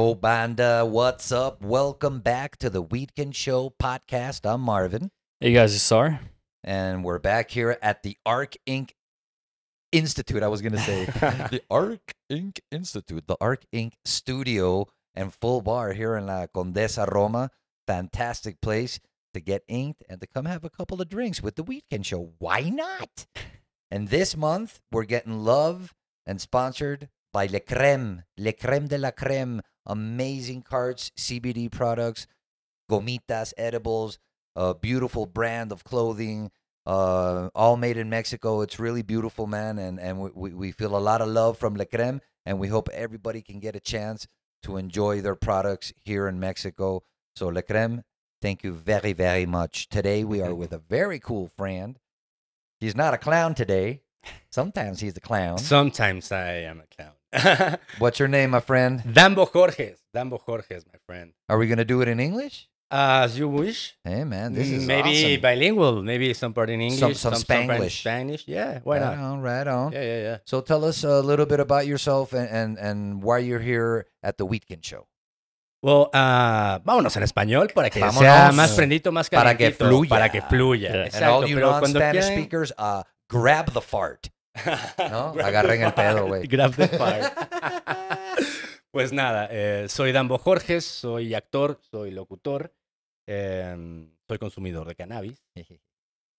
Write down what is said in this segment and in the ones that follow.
show, banda? What's up? Welcome back to the Weedkin Show podcast. I'm Marvin, Hey guys, it's Sar. and we're back here at the Arc Inc. Institute. I was going to say the Arc Inc. Institute, the Arc Inc. studio and full bar here in La Condesa Roma. Fantastic place to get inked and to come have a couple of drinks with the Weedkin Show. Why not? And this month, we're getting love and sponsored by Le Creme, Le Creme de la Creme. Amazing carts, CBD products, gomitas, edibles, a beautiful brand of clothing, uh, all made in Mexico. It's really beautiful, man. And, and we, we, we feel a lot of love from Le Creme, and we hope everybody can get a chance to enjoy their products here in Mexico. So, Le Creme, thank you very, very much. Today, we are with a very cool friend. He's not a clown today. Sometimes he's a clown. Sometimes I am a clown. What's your name, my friend? Dambo Jorges. Dambo Jorges, my friend. Are we going to do it in English? As you wish. Hey, man, this is maybe awesome. bilingual. Maybe some part in English. Some- some part in Spanglish. Spanish. Yeah, why right not? on, right on. Yeah, yeah, yeah. So tell us a little bit about yourself and, and, and why you're here at the Weekend Show. Well, ah, vámonos en español para que sea más prendito, más Para que calentito, fluya. Para que fluya. Yeah. and all you non-Spanish speakers, uh, grab the fart. ¿No? Agarren el pedo, güey. Grab the fire. pues nada, eh, soy Dambo Jorges, soy actor, soy locutor, em, soy consumidor de cannabis.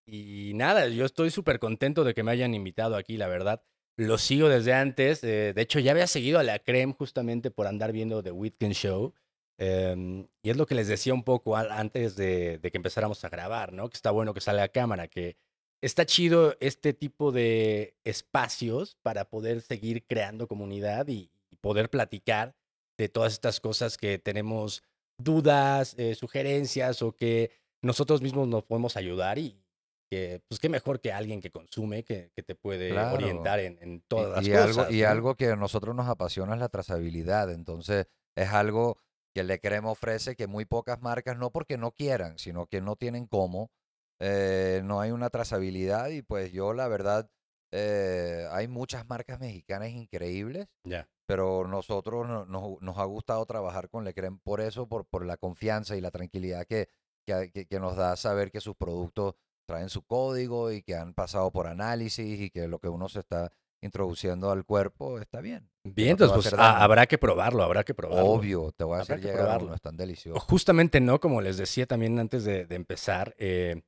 Y nada, yo estoy súper contento de que me hayan invitado aquí, la verdad. Lo sigo desde antes. eh, de hecho, ya había seguido a la Creme justamente por andar viendo The Weekend Show. em, y es lo que les decía un poco antes de, de que empezáramos a grabar, ¿no? Que está bueno que salga a cámara, que está chido este tipo de espacios para poder seguir creando comunidad y, y poder platicar de todas estas cosas que tenemos dudas, eh, sugerencias o que nosotros mismos nos podemos ayudar y que, pues qué mejor que alguien que consume, que, que te puede Claro. orientar en, en todas y, y las algo, cosas. y ¿no? algo que a nosotros nos apasiona es la trazabilidad. Entonces, es algo que Le Creme ofrece que muy pocas marcas, no porque no quieran, sino que no tienen cómo. Eh, no hay una trazabilidad y pues yo, la verdad, eh, hay muchas marcas mexicanas increíbles. Ya. pero nosotros no- nos, nos ha gustado trabajar con Le Creme por eso, por, por la confianza y la tranquilidad que, que, que- que nos da saber que sus productos traen su código y que han pasado por análisis y que lo que uno se está introduciendo al cuerpo está bien. Bien, no a entonces pues daño. habrá que probarlo, habrá que probarlo. Obvio, te voy a hacer que llegar probarlo. uno, están deliciosos. Justamente no, como les decía también antes de, de empezar, eh,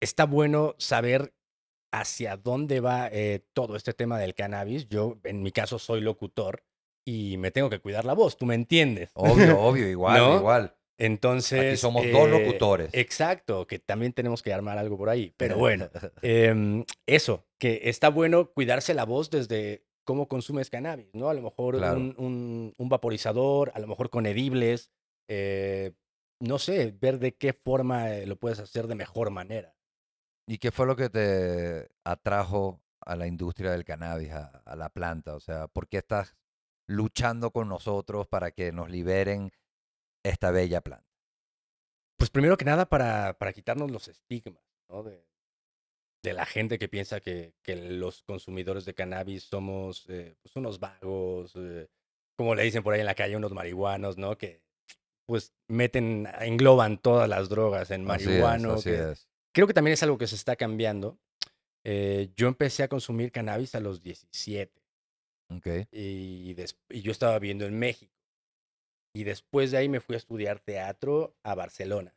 está bueno saber hacia dónde va eh, todo este tema del cannabis. Yo, en mi caso, soy locutor y me tengo que cuidar la voz, tú me entiendes. Obvio, obvio, igual, ¿No? igual. Entonces... Aquí somos dos eh, locutores. Exacto, que también tenemos que armar algo por ahí. Pero bueno, em, eso, que está bueno cuidarse la voz desde cómo consumes cannabis, ¿no? A lo mejor Claro. un, un- un vaporizador, a lo mejor con edibles, eh, no sé, ver de qué forma eh, lo puedes hacer de mejor manera. ¿Y qué fue lo que te atrajo a la industria del cannabis, a, a la planta? O sea, ¿por qué estás luchando con nosotros para que nos liberen esta bella planta? Pues primero que nada para, para quitarnos los estigmas, ¿no? De, de la gente que piensa que, que los consumidores de cannabis somos eh, pues unos vagos, eh, como le dicen por ahí en la calle, unos marihuanos, ¿no? Que pues meten, engloban todas las drogas en Así es, marihuano. así que- es. Creo que también es algo que se está cambiando. Eh, yo empecé a consumir cannabis a los 17 Ok. y, y yo estaba viviendo en México. Y después de ahí me fui a estudiar teatro a Barcelona.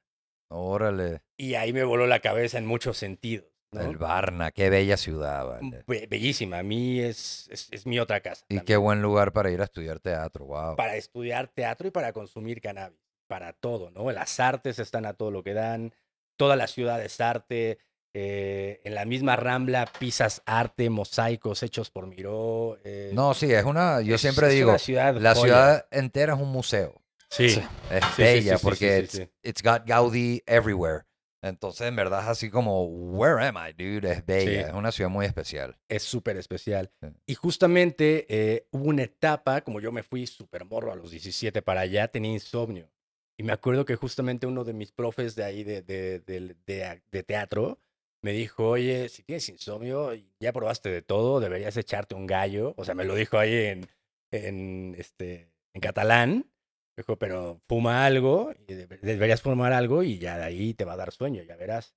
Órale, Y ahí me voló la cabeza en muchos sentidos. ¿no? el Varna, qué bella ciudad, vale. Be- bellísima. A mí es, es, es mi otra casa. Y también. qué buen lugar para ir a estudiar teatro, wow. Para estudiar teatro y para consumir cannabis. Para todo, ¿no? Las artes están a todo lo que dan. Toda la ciudad es arte. eh, en la misma Rambla pisas arte, mosaicos hechos por Miró. eh, No, sí, es una, yo es- siempre es digo, ciudad la joya. ciudad entera es un museo. Sí, Sí. Es sí, bella sí, porque it's, got Gaudí everywhere. Entonces, en verdad, es así como, where am I, dude? Es bella, es una ciudad muy especial. es súper especial. Y justamente eh, hubo una etapa, como yo me fui súper morro a los 17 para allá, tenía insomnio. Y me acuerdo que justamente uno de mis profes de ahí de, de, de- de- teatro me dijo, oye, si tienes insomnio ya probaste de todo, deberías echarte un gallo. O sea, me lo dijo ahí en, en, este, en catalán. Dijo, pero fuma algo, y debe- deberías fumar algo y ya de ahí te va a dar sueño, ya verás.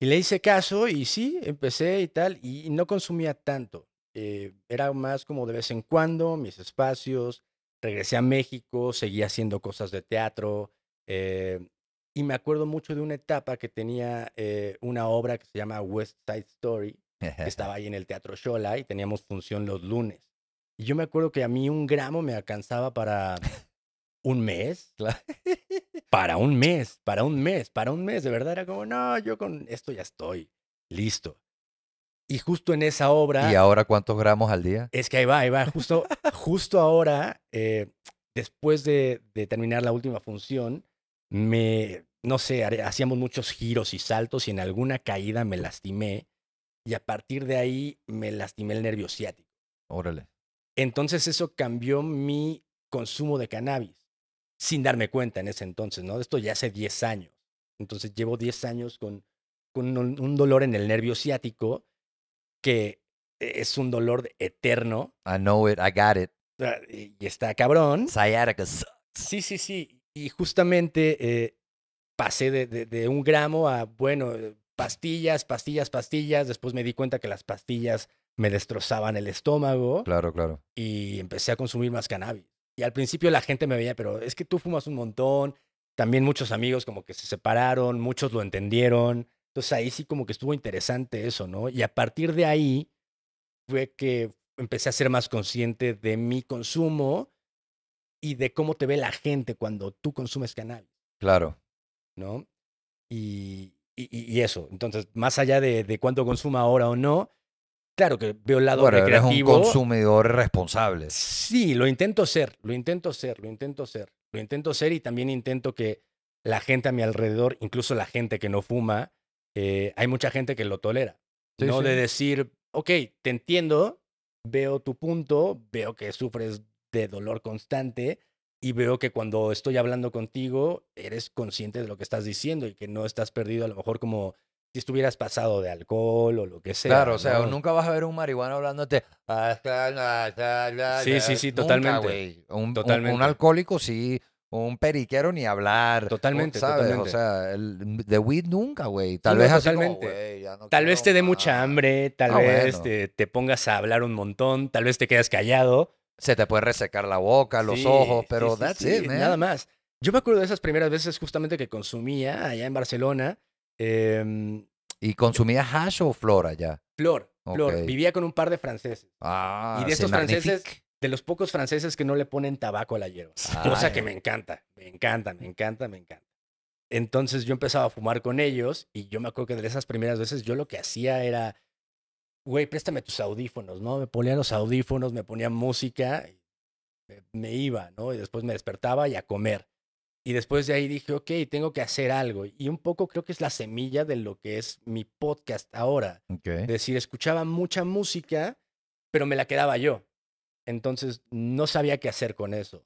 Y le hice caso y sí, empecé y tal, y no consumía tanto. Eh, era más como de vez en cuando, mis espacios. Regresé a México, seguía haciendo cosas de teatro. eh, y me acuerdo mucho de una etapa que tenía eh, una obra que se llama West Side Story, que estaba ahí en el Teatro Shola y teníamos función los lunes. Y yo me acuerdo que a mí un gramo me alcanzaba para un mes. Para un mes, para un mes, para un mes. De verdad era como, no, yo con esto ya estoy listo. Y justo en esa obra, ¿Y ahora cuántos gramos al día? es que ahí va, ahí va. Justo, justo ahora, eh, después de, de terminar la última función, me, no sé, hacíamos muchos giros y saltos y en alguna caída me lastimé. Y a partir de ahí me lastimé el nervio ciático. Órale. Entonces eso cambió mi consumo de cannabis, sin darme cuenta en ese entonces, ¿no? Esto ya hace 10 años. Entonces llevo 10 años con, con un dolor en el nervio ciático que es un dolor eterno I know it, I got it. ah, y está cabrón. Sciatica. Sí, sí, sí. Y justamente eh, pasé de, de- de un gramo a, bueno, eh, pastillas, pastillas, pastillas. Después me di cuenta que las pastillas me destrozaban el estómago Claro, claro. y empecé a consumir más cannabis. Y al principio la gente me veía, pero es que tú fumas un montón. También muchos amigos como que se separaron, muchos lo entendieron. Entonces ahí sí como que estuvo interesante eso, ¿no? Y a partir de ahí fue que empecé a ser más consciente de mi consumo y de cómo te ve la gente cuando tú consumes cannabis, Claro. ¿no? Y, y- eso. Entonces, más allá de, de cuánto consuma ahora o no, claro que veo el lado Bueno, eres un recreativo. consumidor responsable. Sí, lo intento ser, lo intento ser, lo intento ser, lo intento ser y también intento que la gente a mi alrededor, incluso la gente que no fuma, eh, hay mucha gente que lo tolera. Sí, no sí. de decir, ok, te entiendo, veo tu punto, veo que sufres de dolor constante y veo que cuando estoy hablando contigo eres consciente de lo que estás diciendo y que no estás perdido a lo mejor como si estuvieras pasado de alcohol o lo que sea. Claro, o sea, ¿no? nunca vas a ver un marihuano hablándote. Sí, sí, sí, Nunca, totalmente. Un, un- Un, Totalmente. alcohólico sí, un periquero ni hablar. Totalmente, ¿sabes? totalmente. O sea, el de weed nunca, güey. Tal no, vez así como, totalmente. "Güey, ya no Tal vez te dé mucha más". hambre, tal Ah, vez bueno. te, te pongas a hablar un montón, tal vez te quedas callado. Se te puede resecar la boca, los Sí, ojos, pero sí, that's sí, it, man. Nada más. Yo me acuerdo de esas primeras veces justamente que consumía allá en Barcelona. em, ¿Y consumías hash o flora ya? flor, flor. Vivía con un par de franceses. Ah, Y de estos franceses. De los pocos franceses que no le ponen tabaco a la hierba. Cosa que me encanta, me encanta, me encanta, me encanta. Entonces yo empezaba a fumar con ellos y yo me acuerdo que de esas primeras veces yo lo que hacía era, güey, préstame tus audífonos, ¿no? Me ponía los audífonos, me ponía música, y me, me iba, ¿no? Y después me despertaba y a comer. Y después de ahí dije, ok, tengo que hacer algo. Y un poco creo que es la semilla de lo que es mi podcast ahora. Ok. Es decir, escuchaba mucha música, pero me la quedaba yo. Entonces no sabía qué hacer con eso.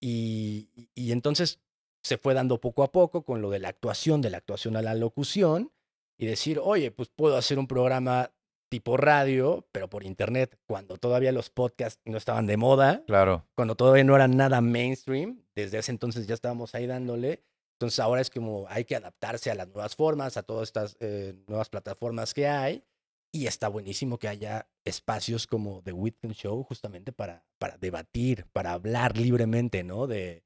Y, entonces se fue dando poco a poco con lo de la actuación, de la actuación a la locución, y decir, oye, pues puedo hacer un programa tipo radio, pero por internet, cuando todavía los podcasts no estaban de moda, Claro. cuando todavía no era nada mainstream, desde ese entonces ya estábamos ahí dándole. Entonces ahora es como hay que adaptarse a las nuevas formas, a todas estas eh, nuevas plataformas que hay. Y está buenísimo que haya espacios como The Whitman Show justamente para, para debatir, para hablar libremente, ¿no? De,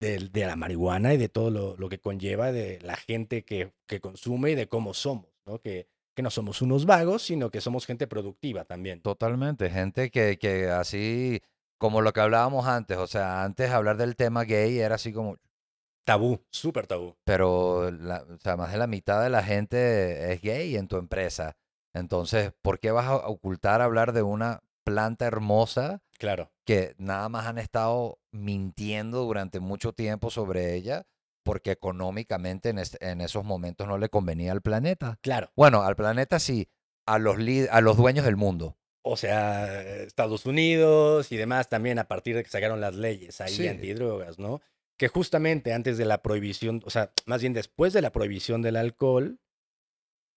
de, de la marihuana y de todo lo, lo que conlleva, de la gente que, que consume y de cómo somos, ¿no? Que, que no somos unos vagos, sino que somos gente productiva también. Totalmente. Gente que, que así, como lo que hablábamos antes, o sea, antes hablar del tema gay era así como, Tabú, súper tabú. pero la- o sea, más de la mitad de la gente es gay en tu empresa. Entonces, ¿por qué vas a ocultar hablar de una planta hermosa Claro. que nada más han estado mintiendo durante mucho tiempo sobre ella porque económicamente en, es- en esos momentos no le convenía al planeta? Claro. Bueno, al planeta sí, a los, a los dueños del mundo. O sea, Estados Unidos y demás también a partir de que sacaron las leyes ahí Sí. antidrogas, ¿no? Que justamente antes de la prohibición, o sea, más bien después de la prohibición del alcohol,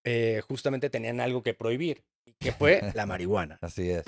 eh, justamente tenían algo que prohibir, que fue la marihuana. Así es.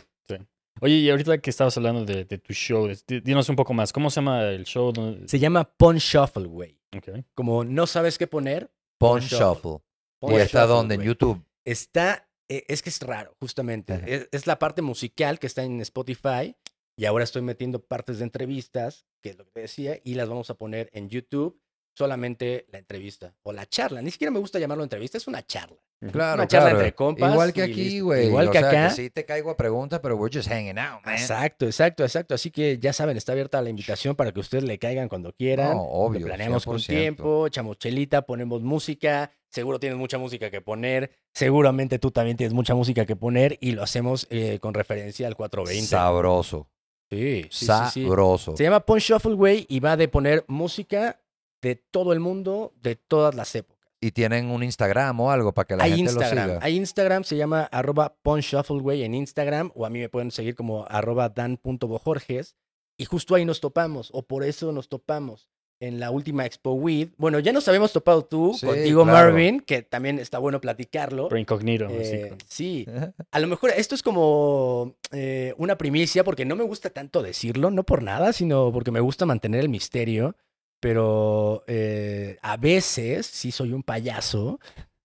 Oye, y ahorita que estabas hablando de, de tu show, di- dinos un poco más. ¿Cómo se llama el show? ¿Dónde- Se llama Pon Shuffle, güey. Ok. Como no sabes qué poner. Pon Shuffle. Shuffle. pon ¿Y está Shuffle, donde? En. YouTube. Está, eh, es que es raro, justamente. Ajá. Es, es la parte musical que está en Spotify y ahora estoy metiendo partes de entrevistas, que es lo que te decía, y las vamos a poner en YouTube, solamente la entrevista o la charla. Ni siquiera me gusta llamarlo entrevista, es una charla. Claro, Una charla claro. entre compas Igual que aquí, güey. Igual O que sea, acá. sí te caigo a preguntas, pero we're just hanging out, man. Exacto, exacto, exacto. Así que ya saben, está abierta la invitación para que ustedes le caigan cuando quieran. No, obvio, Lo planeamos con 100%. tiempo, echamos chelita, ponemos música. Seguro tienes mucha música que poner. Seguramente tú también tienes mucha música que poner y lo hacemos eh, con referencia al 420. Sabroso. Sí, sí, sí, sí. Sabroso. Se llama Punch Shuffle, güey, y va de poner música de todo el mundo, de todas las épocas. Y tienen un Instagram o algo para que la hay gente lo Instagram, siga. hay Instagram, se llama arroba en Instagram, o a mí me pueden seguir como arroba dan.bojorges, y justo ahí nos topamos, o por eso nos topamos en la última Expo Weed. Bueno, ya nos habíamos topado tú, Sí, contigo claro. Marvin, que también está bueno platicarlo. Pero incognito. así Eh, sí, a lo mejor esto es como eh, una primicia porque no me gusta tanto decirlo, no por nada, sino porque me gusta mantener el misterio. Pero eh, a veces sí soy un payaso,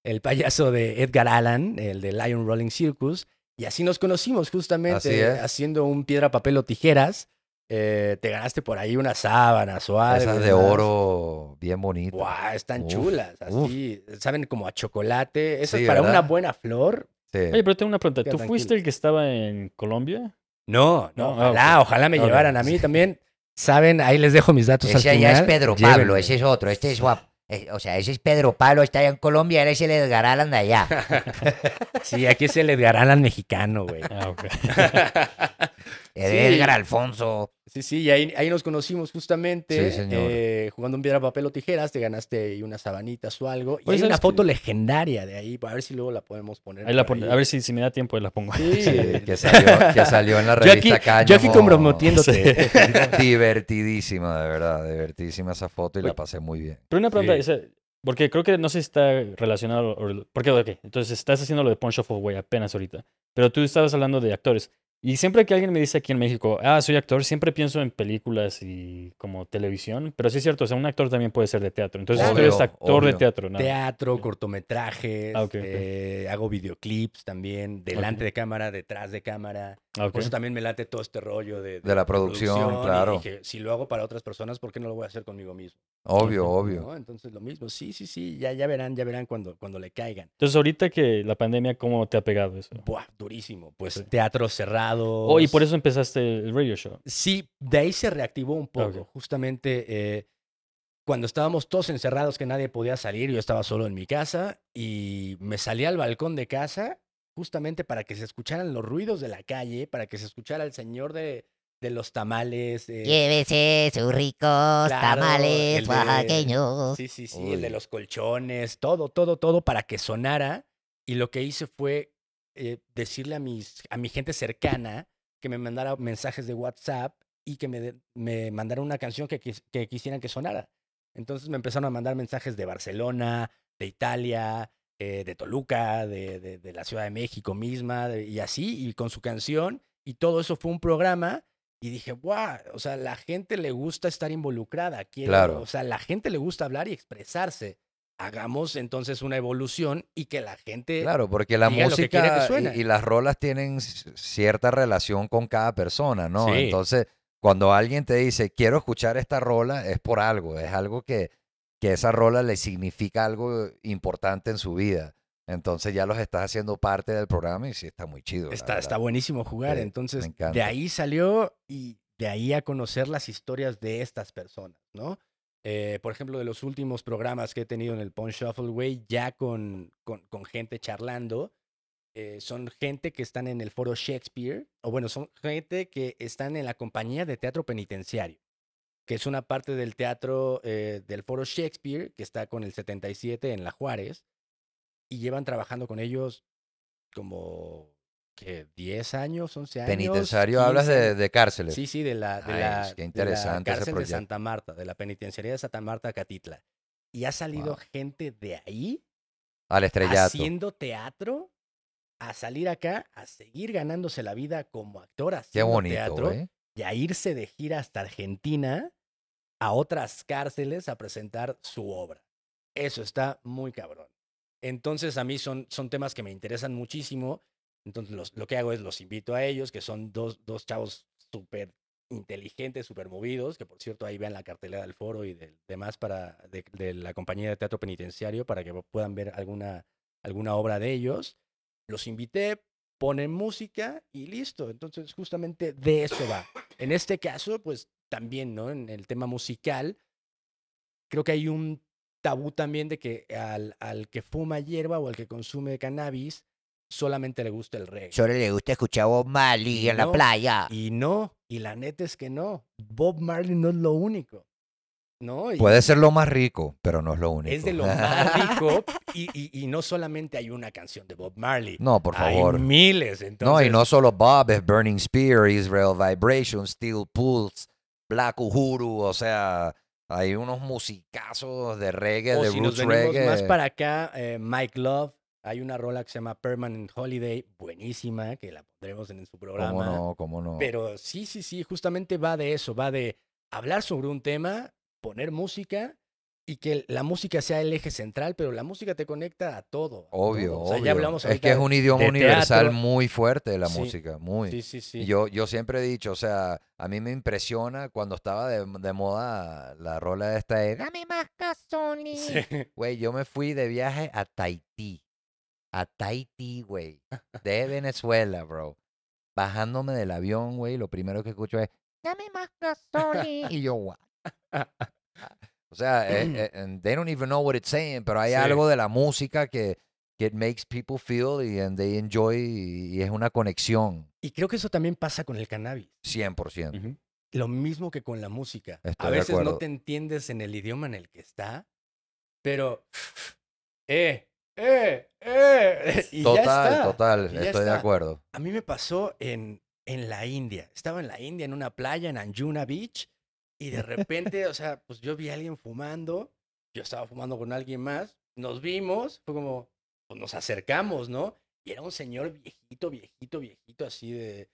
el payaso de Edgar Allan, el de Lion Rolling Circus, y así nos conocimos justamente haciendo un piedra, papel o tijeras. Eh, te ganaste por ahí unas sábanas o algo. Esas de oro bien bonitas. Guau, están Uf, chulas, uf. así, saben como a chocolate. Eso Sí, es para una buena flor. Sí. Oye, pero tengo una pregunta. ¿Tú tranquilo. fuiste el que estaba en Colombia? No, no, No, ah, ojalá, ojalá me llevaran a mí también. Saben, ahí les dejo mis datos al Ese final. allá es Pedro Pablo, Llévenme. ese es otro, este es guap- eh, O sea, ese es Pedro Pablo, está allá en Colombia, él es el Edgar Allan de allá. Sí, aquí es el Edgar Allan mexicano, güey. Ah, ok. El Sí. Edgar Alfonso. Sí, sí, y ahí, ahí nos conocimos justamente. Sí, señor. eh, jugando un piedra, papel o tijeras, te ganaste ahí unas sabanitas o algo. Y hay una ¿sabes foto qué? legendaria de ahí, a ver si luego la podemos poner. Ahí la pon- ahí. a ver si, si me da tiempo, ahí la pongo. Sí, Sí, que, salió, que salió en la Yo aquí, revista Cáñamo. yo aquí comprometiéndote. Divertidísima, de verdad. Divertidísima esa foto y la pasé muy bien. Pero una pregunta, sea, porque creo que no sé si está relacionado. o- Porque, ok, entonces estás haciendo lo de Punch Shuffle, güey, apenas ahorita. Pero tú estabas hablando de actores. Y siempre que alguien me dice aquí en México, ah, soy actor, siempre pienso en películas y como televisión. Pero sí es cierto, o sea, un actor también puede ser de teatro. Entonces tú Obvio, eres actor de obvio. teatro, ¿no? Teatro, cortometrajes, Ah, ok, ok. eh, hago videoclips también, delante de cámara, detrás de cámara. Ah, ok. Por eso también me late todo este rollo de, De la producción, y claro. dije, si lo hago para otras personas, ¿por qué no lo voy a hacer conmigo mismo? Obvio, obvio. ¿No? Entonces lo mismo, sí, sí, sí, ya, ya verán, ya verán cuando, cuando le caigan. Entonces ahorita que la pandemia, ¿cómo te ha pegado eso? Buah, durísimo. Pues Sí. teatro cerrado. Oh, y por eso empezaste el radio show. Sí, de ahí se reactivó un poco. Ok. Justamente eh, cuando estábamos todos encerrados, que nadie podía salir, yo estaba solo en mi casa y me salí al balcón de casa justamente para que se escucharan los ruidos de la calle, para que se escuchara el señor de, de los tamales. eh, Llévese sus ricos Claro, tamales de- oaxaqueños. Sí, sí, sí, el de Uy. los colchones, todo, todo, todo para que sonara. Y lo que hice fue eh, decirle a, mis, a mi gente cercana que me mandara mensajes de WhatsApp y que me, de- me mandara una canción que, quis- que quisieran que sonara. Entonces me empezaron a mandar mensajes de Barcelona, de Italia, eh, de Toluca, de, de- de la Ciudad de México misma, de- y así, y con su canción. Y todo eso fue un programa. Y dije, wow, o sea, la gente le gusta estar involucrada. quiere- Claro. O sea, la gente le gusta hablar y expresarse. Hagamos entonces una evolución y que la gente. Claro, porque la que que música y, y las rolas tienen cierta relación con cada persona, ¿no? Sí. Entonces, cuando alguien te dice, quiero escuchar esta rola, es por algo, es algo que, que esa rola le significa algo importante en su vida. Entonces ya los estás haciendo parte del programa y sí está muy chido. Está, está buenísimo jugar. Sí, me Entonces, de ahí salió y de ahí a conocer las historias de estas personas, ¿no? Eh, por ejemplo, de los últimos programas que he tenido en el Pon Shuffle, güey, ya con, con, con gente charlando, eh, son gente que están en el foro Shakespeare, o bueno, son gente que están en la compañía de teatro penitenciario, que es una parte del teatro eh, del foro Shakespeare, que está con el 77 en La Juárez, y llevan trabajando con ellos como que 10 años, 11 años. Penitenciario, hablas 15. de, de cárceles. Sí, sí, de la, de la, qué de la cárcel de. Santa Marta, de la penitenciaría de Santa Marta, Catitla. Y ha salido Wow. gente de ahí Al estrellato. haciendo teatro a salir acá, a seguir ganándose la vida como actor, Qué haciendo bonito, teatro, güey. y a irse de gira hasta Argentina, a otras cárceles, a presentar su obra. Eso está muy cabrón. Entonces, a mí son, son temas que me interesan muchísimo. Entonces, los- lo que hago es los invito a ellos, que son dos, dos chavos súper inteligentes, súper movidos, que por cierto ahí vean la cartelera del foro y del demás para, de, de la compañía de teatro penitenciario para que puedan ver alguna, alguna obra de ellos. Los invité, ponen música y listo. Entonces, justamente de eso va. En este caso, pues también, ¿no? En el tema musical, creo que hay un tabú también de que al, al que fuma hierba o al que consume cannabis solamente le gusta el reggae. Solo le gusta escuchar a Bob Marley Y en la playa. Y no, y la neta es que no. Bob Marley no es lo único. ¿No? Y Puede ser lo más rico, pero no es lo único. Es de lo más rico. Y, y- y no solamente hay una canción de Bob Marley. No, por Hay favor. miles. No, y no solo Bob, es Burning Spear, Israel Vibration, Steel Pulse, Black Uhuru, o sea, hay unos musicazos de reggae, o de si nos roots venimos reggae. más para acá, eh, Mike Love. Hay una rola que se llama Permanent Holiday, buenísima, que la pondremos en su programa. ¿Cómo no? ¿Cómo no? Pero sí, sí, sí, justamente va de eso, va de hablar sobre un tema, poner música y que la música sea el eje central, pero la música te conecta a todo. a Obvio, todo. O sea, obvio. ya hablamos es que es un idioma de universal teatro. muy fuerte la Sí, música, muy. Sí, sí, sí. Yo, yo siempre he dicho, o sea, a mí me impresiona cuando estaba de, de moda la rola esta de Dame más gasolina. Sí. Güey, yo me fui de viaje a Tahití. A Tahití, güey. De Venezuela, bro. Bajándome del avión, güey, lo primero que escucho es, Dame más gasolina. y yo, what? O sea, eh, eh, they don't even know what it's saying, pero hay Sí. algo de la música que, que it makes people feel y and they enjoy y, y es una conexión, Y creo que eso también pasa con el cannabis. 100%. Ujú. Lo mismo que con la música. Estoy a veces no te entiendes en el idioma en el que está, pero eh, eh, eh, y ya Total, está, total, y ya estoy de está. acuerdo. A mí me pasó en, en la India. Estaba en la India, en una playa, en Anjuna Beach, y de repente, o sea, pues yo vi a alguien fumando, yo estaba fumando con alguien más, nos vimos, fue como, pues nos acercamos, ¿no? Y era un señor viejito, viejito, viejito, así de,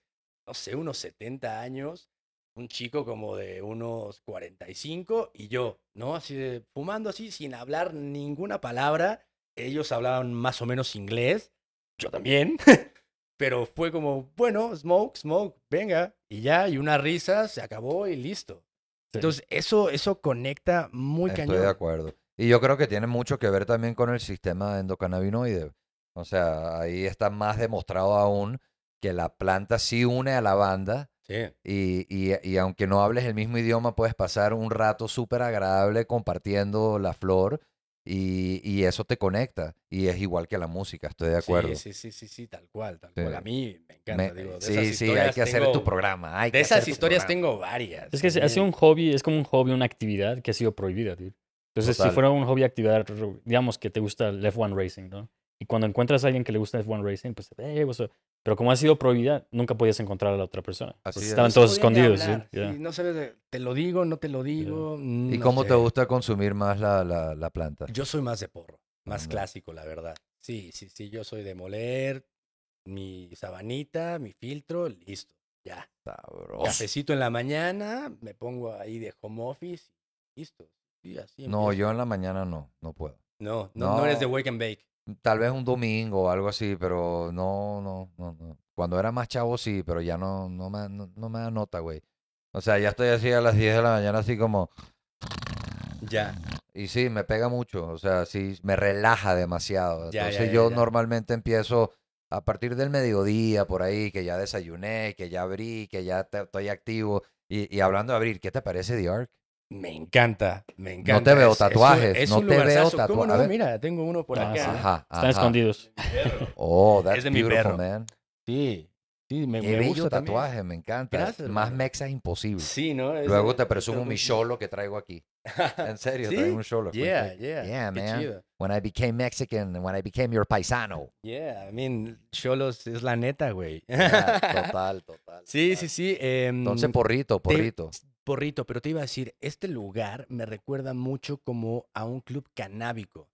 no sé, unos 70 años, un chico como de unos 45, y yo, ¿no? Así de, fumando así, sin hablar ninguna palabra. Ellos hablaban más o menos inglés, yo también. Pero fue como, bueno, smoke, smoke, venga. Y ya, y una risa, se acabó y listo. Sí. Entonces, eso, eso conecta muy Estoy cañón. de acuerdo. Y yo creo que tiene mucho que ver también con el sistema endocannabinoide. O sea, ahí está más demostrado aún que la planta sí une a la banda Sí. y, y- y aunque no hables el mismo idioma, puedes pasar un rato súper agradable compartiendo la flor y, y eso te conecta. Y es igual que la música, estoy de acuerdo. Sí, sí, sí, sí, sí, tal cual, tal Sí. cual. A mí me encanta, Me- digo. De sí, esas sí, hay que hacer tengo- tu programa. hay De que esas historias tengo varias. Es que se- ha sido un hobby, es como un hobby, una actividad que ha sido prohibida, tío. Entonces, Total. si fuera un hobby, actividad, digamos que te gusta el F1 Racing, ¿no? Y cuando encuentras a alguien que le gusta F1 Racing, pues, what's up? pero como ha sido prohibida, nunca podías encontrar a la otra persona. Así Porque es. estaban No todos escondidos, sí, no sabes, de- te lo digo, no te lo digo. ¿Y no cómo te gusta consumir más la, la, la planta? Yo soy más de porro, más clásico, la verdad. Sí, sí, sí, yo soy de moler, mi sabanita, mi filtro, listo, ya. Sabroso. Cafecito en la mañana, me pongo ahí de home office, listo. Sí, así No, empiezo. yo en la mañana no, no puedo. No, no, no eres de wake and bake. Tal vez un domingo o algo así, pero no, no, no, no. Cuando era más chavo sí, pero ya no, no me, no, no me da nota, güey. O sea, ya estoy así a las 10 de la mañana así como... Ya. Y sí, me pega mucho, o sea, sí, me relaja demasiado. Ya, Entonces ya, yo normalmente empiezo a partir del mediodía, por ahí, que ya desayuné, que ya abrí, que ya te- estoy activo. Y, y hablando de abrir, ¿qué te parece The Ark? Me encanta, me encanta. te veo Es- es tatuajes, es no te veo lugarzazo. tatua- ¿Cómo a no? Mira, tengo uno por Ah, acá. sí. Ajá, Están ajá. escondidos. Oh, that's Es de mi beautiful, perro. man. Sí, sí, me, Qué me bello gusta también. tatuaje, me encanta. Gracias, Más mexa imposible. Sí, ¿no? Es Luego de- te presumo mi cholo que traigo aquí. En serio, ¿Sí? traigo un cholo. Yeah, yeah. Yeah, qué man. chido. When I became Mexican, when I became your paisano. Yeah, I mean, Cholos es la neta, güey. Yeah, total, total. Sí, total. sí, sí. em, Entonces, porrito, porrito. Porrito, pero te iba a decir, este lugar me recuerda mucho como a un club canábico.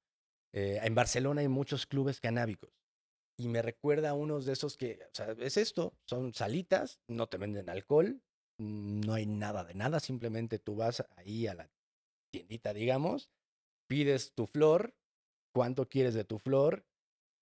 Eh, en Barcelona hay muchos clubes canábicos. Y me recuerda a unos de esos que, o sea, es esto, son salitas, no te venden alcohol, no hay nada de nada, simplemente tú vas ahí a la tiendita, digamos, pides tu flor, cuánto quieres de tu flor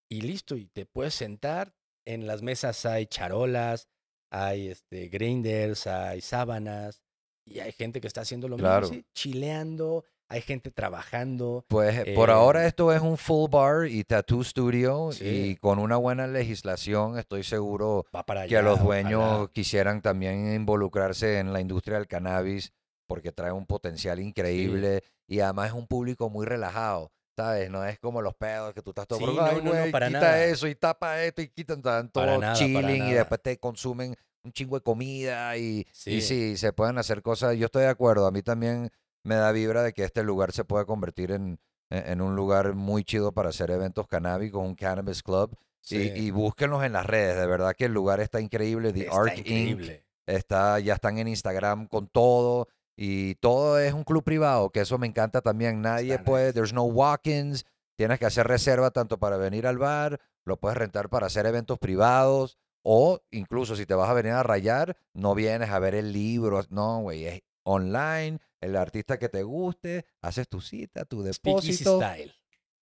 y listo, y te puedes sentar. En las mesas hay charolas, hay este, grinders, hay sábanas, y hay gente que está haciendo lo Claro. mismo, ¿sí? chileando, hay gente trabajando. Pues eh, por Eh, ahora esto es un full bar y tattoo studio y Sí. con una buena legislación estoy seguro para allá. que los dueños quisieran también involucrarse en la industria del cannabis porque trae un potencial increíble y además es un público muy relajado, ¿sabes? No es como los pedos que tú estás todo, Sí, "Ay, no, no, no, para quita nada. eso y tapa esto y quitan tan Para todo nada, para chilling y después te consumen un chingo de comida y, y Sí. sí, se pueden hacer cosas. Yo estoy de acuerdo, a mí también me da vibra de que este lugar se puede convertir en, en un lugar muy chido para hacer eventos canábicos, un cannabis club. Y, Sí, y búsquenlos en las redes, de verdad que el lugar está increíble. The está Inc. increíble. Está, ya están en Instagram con todo. Y todo es un club privado, que eso me encanta también. Nadie Está puede, nice. there's no walk-ins. Tienes que hacer reserva tanto para venir al bar, lo puedes rentar para hacer eventos privados. O incluso si te vas a venir a rayar, no vienes a ver el libro. No, güey, es online. El artista que te guste, haces tu cita, tu Speakeasy depósito. style.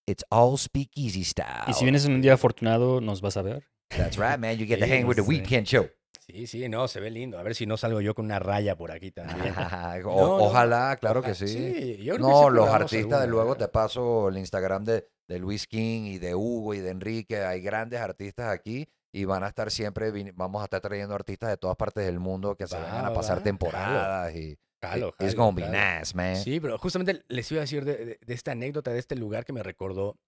It's all speakeasy style. Y si vienes en un día afortunado, nos vas a ver. That's right, man. You get to Sí, hang with the sí. weekend show. Sí, sí, no, se ve lindo. A ver si no salgo yo con una raya por aquí también. O- No, no, ojalá, claro que Oja- sí. yo creo que No, sí los artistas, de luego te paso el Instagram de, de Luis King y de Hugo y de Enrique. Hay grandes artistas aquí y van a estar siempre, vamos a estar trayendo artistas de todas partes del mundo que se Va, vengan a pasar va. temporadas y Jalo, it's jalo, gonna be nice, man. Sí, pero justamente les iba a decir de, de- de esta anécdota, de este lugar que me recordó,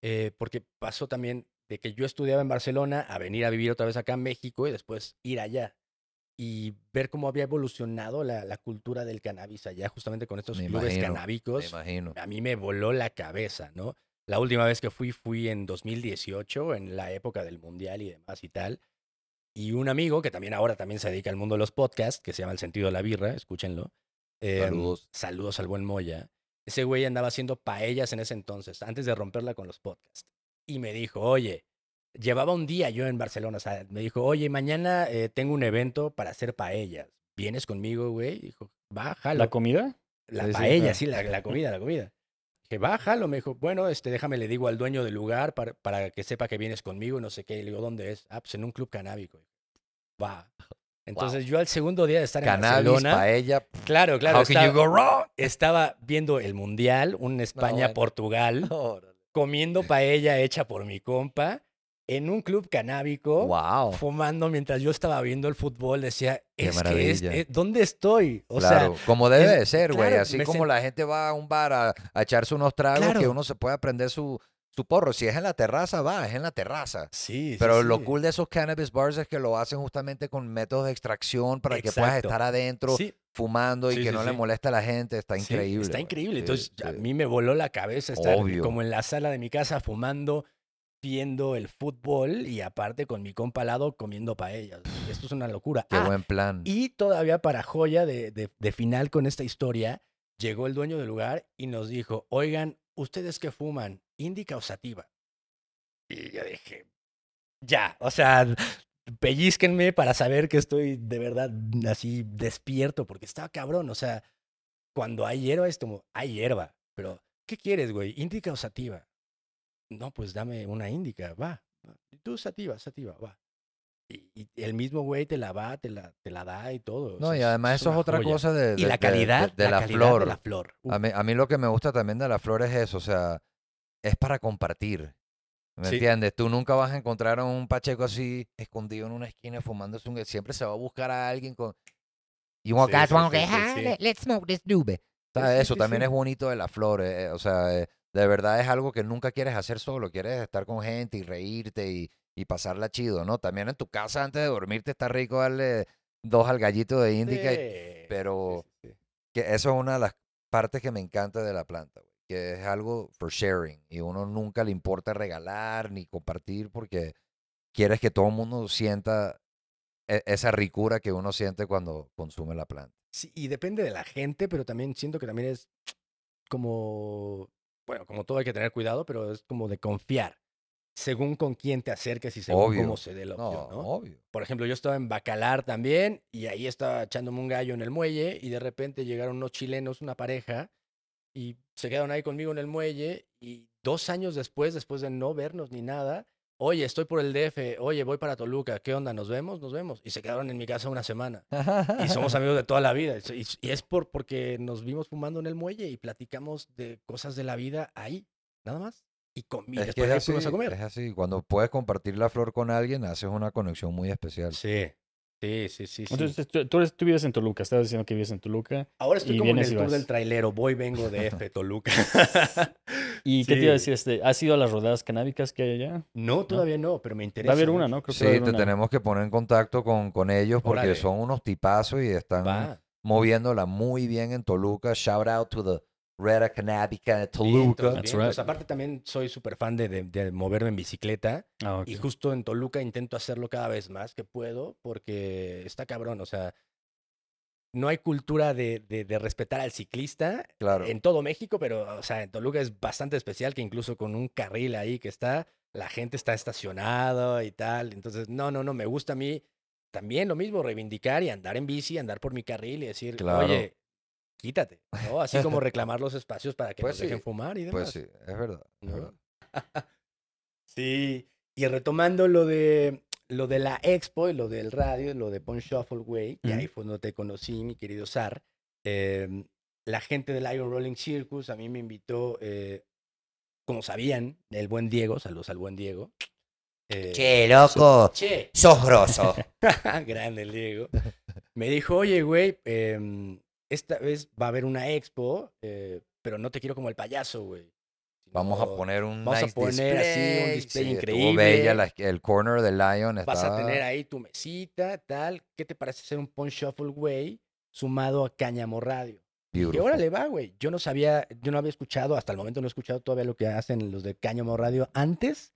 eh, porque pasó también de que yo estudiaba en Barcelona a venir a vivir otra vez acá en México y después ir allá y ver cómo había evolucionado la, la cultura del cannabis allá, justamente con estos Me clubes imagino, Me canábicos. imagino. A mí me voló la cabeza, ¿no? La última vez que fui fui en 2018, en la época del Mundial y demás y tal. Y un amigo que también ahora también se dedica al mundo de los podcasts, que se llama El Sentido de la Birra, escúchenlo. Em, Saludos. Saludos al buen Moya. Ese güey andaba haciendo paellas en ese entonces, antes de romperla con los podcasts. Y me dijo, oye, llevaba un día yo en Barcelona, o sea, me dijo, oye, mañana eh, tengo un evento para hacer paellas. ¿Vienes conmigo, güey? Dijo, va, jalo. ¿La comida? La Sí, paella, claro. sí, la, la comida, la comida. Dije, bájalo, me dijo, bueno, este, déjame, le digo al dueño del lugar para, para que sepa que vienes conmigo, y no sé qué. Y le digo, ¿dónde es? Ah, pues en un club canábico. Va. Entonces yo al segundo día de estar en Barcelona, paella. claro, claro, estaba, estaba viendo el Mundial, un bueno. España-Portugal, comiendo paella hecha por mi compa, en un club canábico, Wow. fumando mientras yo estaba viendo el fútbol, decía, es que es, maravilla. eh, ¿dónde estoy? O claro, sea, como debe es- de ser, güey. claro, Así como la gente va a un bar a, a echarse unos tragos, que uno se puede aprender su, su porro. Si es en la terraza, va, es en la terraza. sí, sí, Pero lo sí. cool de esos cannabis bars es que lo hacen justamente con métodos de extracción para que puedas estar adentro Sí, fumando y que no le moleste a la gente. Está increíble. está increíble. Entonces, a mí me voló la cabeza estar Obvio. como en la sala de mi casa fumando, viendo el fútbol y aparte con mi compa al lado comiendo paellas. Esto es una locura. Qué Ah, buen plan. Y todavía para joya de, de- de final con esta historia, llegó el dueño del lugar y nos dijo, oigan, ¿ustedes qué fuman? ¿Índica o sativa? Y yo dije, ya, o sea, pellizquenme para saber que estoy de verdad así despierto, porque estaba cabrón, o sea, cuando hay hierba es como, hay hierba, pero ¿qué quieres, güey? ¿Índica o sativa? No, pues dame una índica, va. va. Y Tú sativa, sativa, va. Y, y el mismo güey te la va, te la, te la da y todo. o No, sea, y además eso es otra joya. cosa de, Y de- la de- calidad de, de la, calidad flor. De la flor. A mí, a mí lo que me gusta también de la flor es eso, o sea, es para compartir. ¿Me Sí. entiendes? Tú nunca vas a encontrar a un pacheco así escondido en una esquina fumándose un... Siempre se va a buscar a alguien con... High? sí. Let- Let's smoke this sí, Eso también es bonito de la flor. eh, o sea, eh, de verdad es algo que nunca quieres hacer solo. Quieres estar con gente y reírte y, y pasarla chido, ¿no? También en tu casa antes de dormirte está rico darle dos al gallito de índica. sí, pero- sí, sí, sí. que eso es una de las partes que me encanta de la planta, güey, que es algo for sharing y uno nunca le importa regalar ni compartir porque quieres que todo el mundo sienta e- esa ricura que uno siente cuando consume la planta. Sí, y depende de la gente, pero también siento que también es como, bueno, como todo hay que tener cuidado, pero es como de confiar. según con quién te acerques y según Obvio. cómo se dé la No, opción, ¿no? obvio. Por ejemplo, yo estaba en Bacalar también y ahí estaba echándome un gallo en el muelle y de repente llegaron unos chilenos, una pareja, y se quedaron ahí conmigo en el muelle y dos años después, después de no vernos ni nada, oye, estoy por el DF, oye, voy para Toluca, ¿qué onda? ¿Nos vemos? Nos vemos. Y se quedaron en mi casa una semana. Y somos amigos de toda la vida. Y, y es por, porque nos vimos fumando en el muelle y platicamos de cosas de la vida ahí, nada más. Y, com- y Es que después es así, fuimos a comer. es así. Cuando puedes compartir la flor con alguien, haces una conexión muy especial. Sí, sí, sí, sí. sí. Entonces, tú, tú tú vives en Toluca, estabas diciendo que vives en Toluca. Ahora estoy como en el tour del trailero. Voy, vengo de F, Toluca. ¿Y qué te iba a Sí. decir? Este, ¿Has ido a las rodadas canábicas que hay allá? No, todavía no, pero me interesa. Va a haber una. ¿no? Creo que Sí, te una. tenemos que poner en contacto con, con ellos porque Órale. son unos tipazos y están Va. moviéndola muy bien en Toluca. Shout out to the Reda Canábica de Toluca. Vientos. right. Aparte también soy súper fan de, de- de moverme en bicicleta Ah, ok. y justo en Toluca intento hacerlo cada vez más que puedo porque está cabrón, o sea, no hay cultura de, de- de respetar al ciclista Claro. en todo México, pero o sea, en Toluca es bastante especial que incluso con un carril ahí que está, la gente está estacionada y tal, entonces no, no, no, me gusta a mí también lo mismo, reivindicar y andar en bici, andar por mi carril y decir, Claro. oye, quítate, ¿no? Así como reclamar los espacios para que Pues nos dejen sí, fumar y demás. Pues sí, es verdad. es ¿no? verdad. Sí, y retomando lo de lo de la expo y lo del radio, lo de Pon Shuffle Way, que ahí fue donde te conocí, mi querido Sar. em, la gente del Iron Rolling Circus a mí me invitó, eh, como sabían, el buen Diego, saludos al buen Diego. eh, Che, loco, Che, sos grosso. grande el Diego. Me dijo, oye, güey, em, esta vez va a haber una expo, eh, pero no te quiero como el payaso, güey. Vamos a poner un vamos a nice poner así un display Sí, increíble. bella, la- el corner del Lion Vas estaba... a tener ahí tu mesita, tal. ¿Qué te parece hacer un Pon Shuffle, güey, sumado a Cáñamo Radio? Beautiful. órale va, güey. Yo no sabía, yo no había escuchado, hasta el momento no he escuchado todavía lo que hacen los de Cáñamo Radio antes.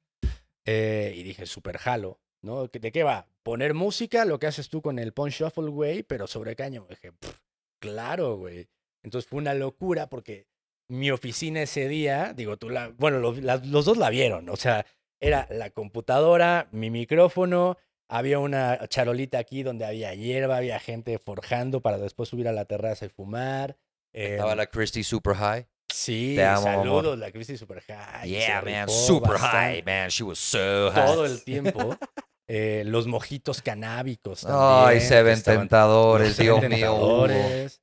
eh, y dije, súper jalo, ¿no? ¿Que- ¿De qué va? Poner música, lo que haces tú con el Pon Shuffle, güey, pero sobre Cáñamo. Dije, "Pff, claro, güey. Entonces fue una locura porque mi oficina ese día, digo, tú la, bueno, lo- los dos la vieron, o sea, era la computadora, mi micrófono, había una charolita aquí donde había hierba, había gente forjando para después subir a la terraza y fumar. Estaba em, la Christie Super High. Sí, Te amo, amor. saludos, la Christie Super High. yeah, man, super bastante high, man. She was so high. Todo el tiempo. Eh, los mojitos canábicos. Ay, se ven tentadores, Dios mío.